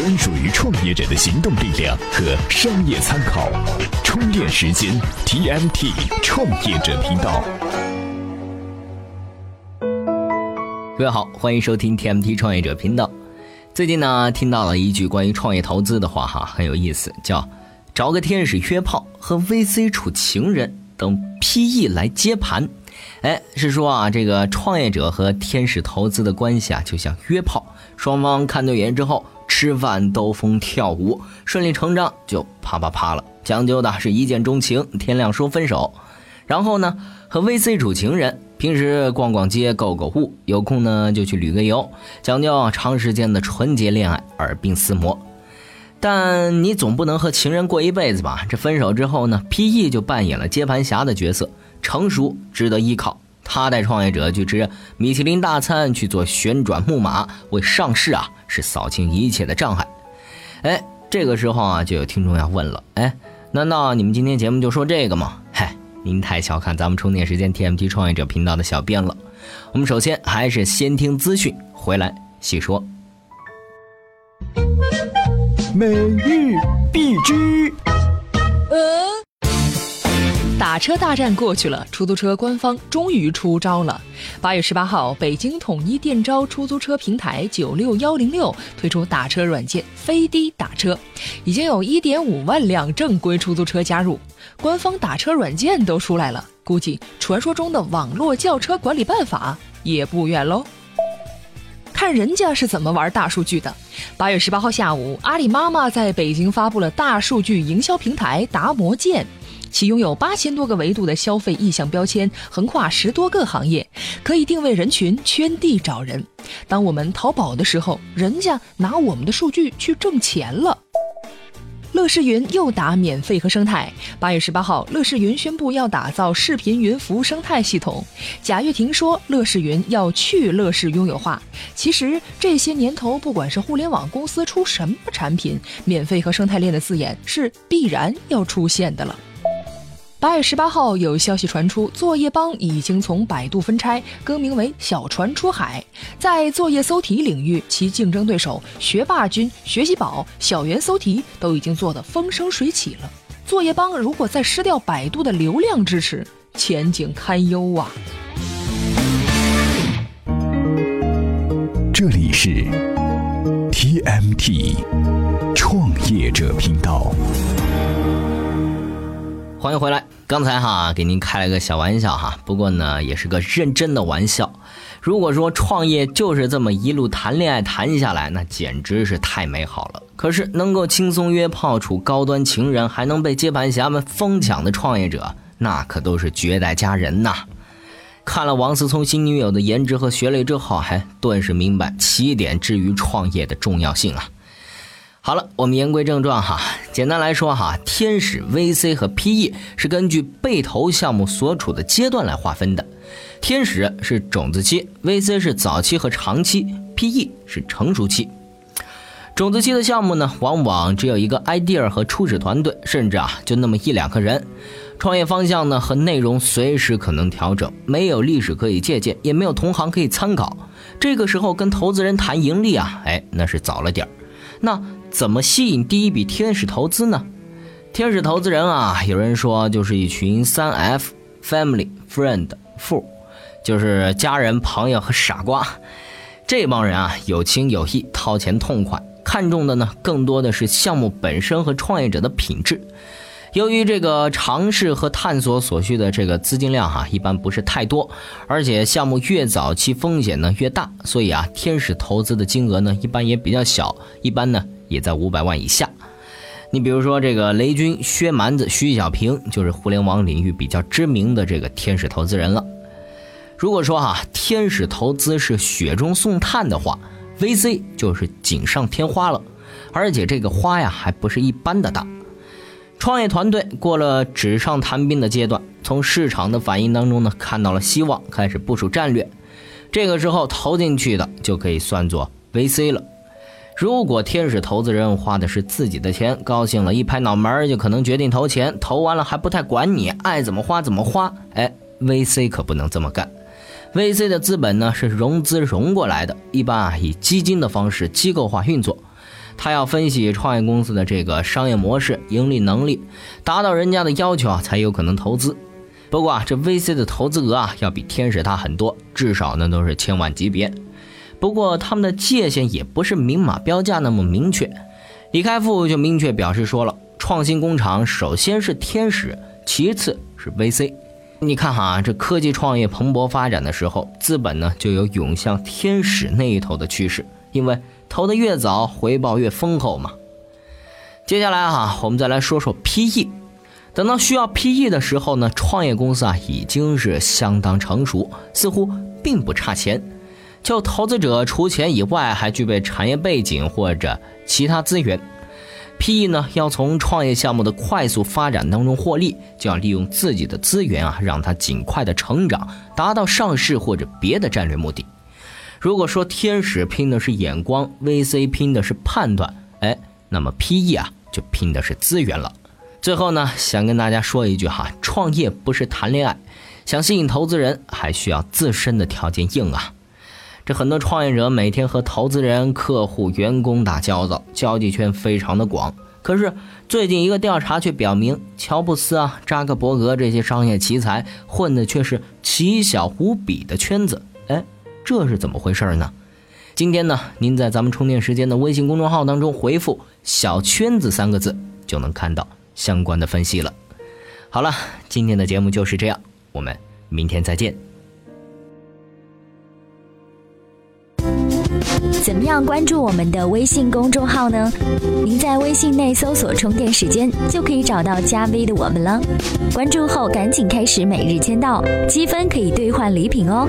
专属于创业者的行动力量和商业参考。充电时间 TMT 创业者频道。各位好，欢迎收听 TMT 创业者频道。最近呢，听到了一句关于创业投资的话，哈，很有意思，叫“找个天使约炮和 VC 处情人，等 PE 来接盘”。哎，是说啊，这个创业者和天使投资的关系啊，就像约炮，双方看对眼之后，吃饭、兜风、跳舞，顺理成章就啪啪啪了。讲究的是一见钟情，天亮说分手。然后呢，和 VC 处情人。平时逛逛街、购购物，有空呢就去旅个游，讲究长时间的纯洁恋爱，耳鬓厮磨。但你总不能和情人过一辈子吧？这分手之后呢，PE 就扮演了接盘侠的角色，成熟值得依靠。他带创业者去吃米其林大餐，去做旋转木马，为上市啊是扫清一切的障碍。哎，这个时候啊，就有听众要问了：哎，难道你们今天节目就说这个吗？嗨。您太小看咱们充电时间 TMT 创业者频道的小编了。我们首先还是先听资讯，回来细说。每日必知。打车大战过去了，出租车官方终于出招了。八月十八号，北京统一电招出租车平台九六幺零六推出打车软件飞滴打车，已经有一点五万辆正规出租车加入，官方打车软件都出来了，估计传说中的网络叫车管理办法也不远喽。看人家是怎么玩大数据的。八月十八号下午，阿里妈妈在北京发布了大数据营销平台达摩剑。其拥有八千多个维度的消费意向标签，横跨十多个行业，可以定位人群、圈地找人。当我们淘宝的时候，人家拿我们的数据去挣钱了。乐视云又打免费和生态。八月十八号，乐视云宣布要打造视频云服务生态系统。贾跃亭说，乐视云要去乐视拥有化。其实这些年头，不管是互联网公司出什么产品，免费和生态链的字眼是必然要出现的了。八月十八号，有消息传出，作业帮已经从百度分拆，更名为小船出海。在作业搜题领域，其竞争对手学霸君、学习宝、小猿搜题都已经做得风生水起了。作业帮如果再失掉百度的流量支持，前景堪忧啊！这里是 TMT 创业者频道。欢迎回来。刚才哈给您开了个小玩笑哈，不过呢也是个认真的玩笑。如果说创业就是这么一路谈恋爱谈下来，那简直是太美好了。可是能够轻松约炮处高端情人，还能被接盘侠们疯抢的创业者，那可都是绝代佳人呐。看了王思聪新女友的颜值和学历之后，还顿时明白起点之于创业的重要性啊。好了，我们言归正传哈。简单来说哈，天使 VC 和 PE 是根据被投项目所处的阶段来划分的。天使是种子期，VC 是早期和长期，PE 是成熟期。种子期的项目呢，往往只有一个 idea 和初始团队，甚至啊就那么一两个人。创业方向呢和内容随时可能调整，没有历史可以借鉴，也没有同行可以参考。这个时候跟投资人谈盈利啊，哎，那是早了点儿。那怎么吸引第一笔天使投资呢？天使投资人啊，有人说就是一群三 F：family、friend、富，就是家人、朋友和傻瓜。这帮人啊，有情有义，掏钱痛快，看重的呢，更多的是项目本身和创业者的品质。由于这个尝试和探索所需的这个资金量哈，一般不是太多，而且项目越早期风险呢越大，所以啊，天使投资的金额呢一般也比较小，一般呢也在五百万以下。你比如说这个雷军、薛蛮子、徐小平，就是互联网领域比较知名的这个天使投资人了。如果说哈，天使投资是雪中送炭的话，VC 就是锦上添花了，而且这个花呀还不是一般的大。创业团队过了纸上谈兵的阶段，从市场的反应当中呢，看到了希望，开始部署战略。这个时候投进去的就可以算作 VC 了。如果天使投资人花的是自己的钱，高兴了一拍脑门就可能决定投钱，投完了还不太管你，爱怎么花怎么花。哎，VC 可不能这么干。VC 的资本呢是融资融过来的，一般啊以基金的方式机构化运作。他要分析创业公司的这个商业模式、盈利能力，达到人家的要求啊，才有可能投资。不过啊，这 VC 的投资额啊，要比天使大很多，至少呢都是千万级别。不过他们的界限也不是明码标价那么明确。李开复就明确表示说了，创新工厂首先是天使，其次是 VC。你看哈，这科技创业蓬勃发展的时候，资本呢就有涌向天使那一头的趋势，因为投的越早，回报越丰厚嘛。接下来哈，我们再来说说 PE。等到需要 PE 的时候呢，创业公司啊已经是相当成熟，似乎并不差钱。就投资者除钱以外，还具备产业背景或者其他资源。PE 呢要从创业项目的快速发展当中获利，就要利用自己的资源啊，让它尽快的成长，达到上市或者别的战略目的。如果说天使拼的是眼光，VC 拼的是判断，哎，那么 PE 啊就拼的是资源了。最后呢，想跟大家说一句哈，创业不是谈恋爱，想吸引投资人，还需要自身的条件硬啊。这很多创业者每天和投资人、客户、员工打交道，交际圈非常的广。可是最近一个调查却表明，乔布斯啊、扎克伯格这些商业奇才混的却是奇小无比的圈子。这是怎么回事呢？今天呢，您在咱们充电时间的微信公众号当中回复“小圈子”三个字，就能看到。相关的分析了。好了，今天的节目就是这样，我们明天再见。怎么样关注我们的微信公众号呢？您在微信内搜索“充电时间”就可以找到加 V 的我们了。关注后赶紧开始每日签到，积分可以兑换礼品哦。